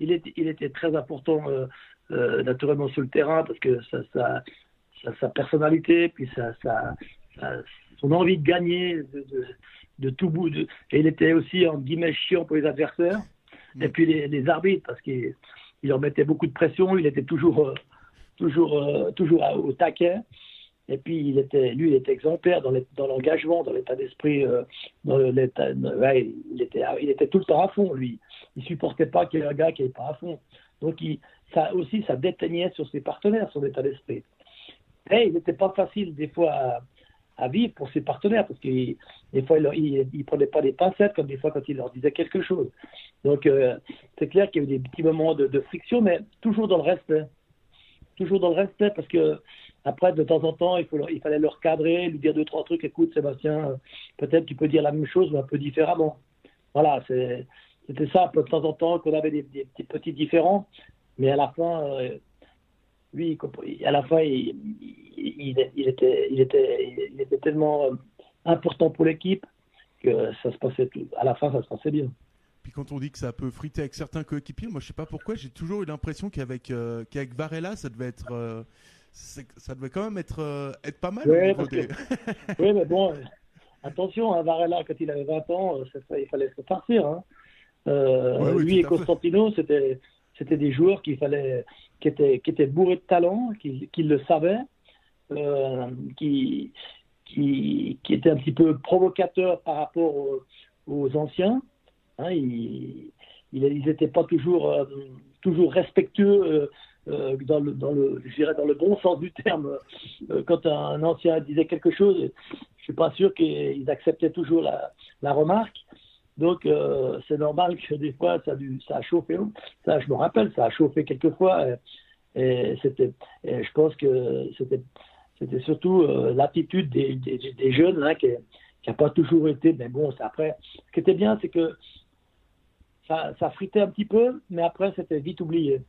il était, il était très important naturellement sur le terrain parce que ça, ça, sa personnalité, puis sa, son envie de gagner de, tout bout. De, et il était aussi en guillemets chiant pour les adversaires. Mm. Et puis les, arbitres, parce qu'il leur mettait beaucoup de pression, il était toujours, toujours, toujours au taquet. Et puis, il était, lui, il était exemplaire dans l'engagement, dans l'état d'esprit. Euh, il, était, il était tout le temps à fond, lui. Il supportait pas qu'il y ait un gars qui n'est pas à fond. Donc, ça aussi, ça déteignait sur ses partenaires, son état d'esprit. Et il n'était pas facile, des fois, à, vivre pour ses partenaires, parce que des fois, il ne prenait pas des pincettes, comme des fois quand il leur disait quelque chose. Donc, euh, c'est clair qu'il y a eu des petits moments de, de friction, mais toujours dans le respect. Toujours dans le respect, parce que après, de temps en temps, il, fallait le recadrer, lui dire deux, trois trucs. Écoute, Sébastien, peut-être tu peux dire la même chose, mais un peu différemment. Voilà, c'était ça, de temps en temps, qu'on avait des, petits différends. Mais à la fin, euh, lui, à la fin, il, était, tellement euh, important pour l'équipe que ça se passait. À la fin, ça se passait bien. Puis quand on dit que ça peut friter avec certains coéquipiers, moi je sais pas pourquoi, j'ai toujours eu l'impression qu'avec euh, Varela, ça devait être ça devait quand même être, euh, être pas mal. Oui, mais bon, euh, attention, hein, Varela, quand il avait 20 ans, euh, il fallait se partir. Hein. lui et Constantino, c'était des joueurs qu'il fallait, qui étaient, qui étaient bourrés de talent, qui, qui le savaient, qui, qui, qui étaient un petit peu provocateurs par rapport aux, anciens. Hein, ils n'étaient pas toujours, toujours respectueux euh, dans, le, dans, le, je dirais dans le bon sens du terme. Euh, quand un ancien disait quelque chose, je suis pas sûr qu'ils acceptaient toujours la, la remarque. Donc euh, c'est normal que des fois ça a, ça a chauffé. Ça, je me rappelle, ça a chauffé quelquefois. Et, et c'était, je pense que c'était, c'était surtout l'attitude des, des, des, jeunes hein, qui n'a pas toujours été. Mais bon, après. Ce qui était bien, c'est que ça, ça fritait un petit peu, mais après c'était vite oublié.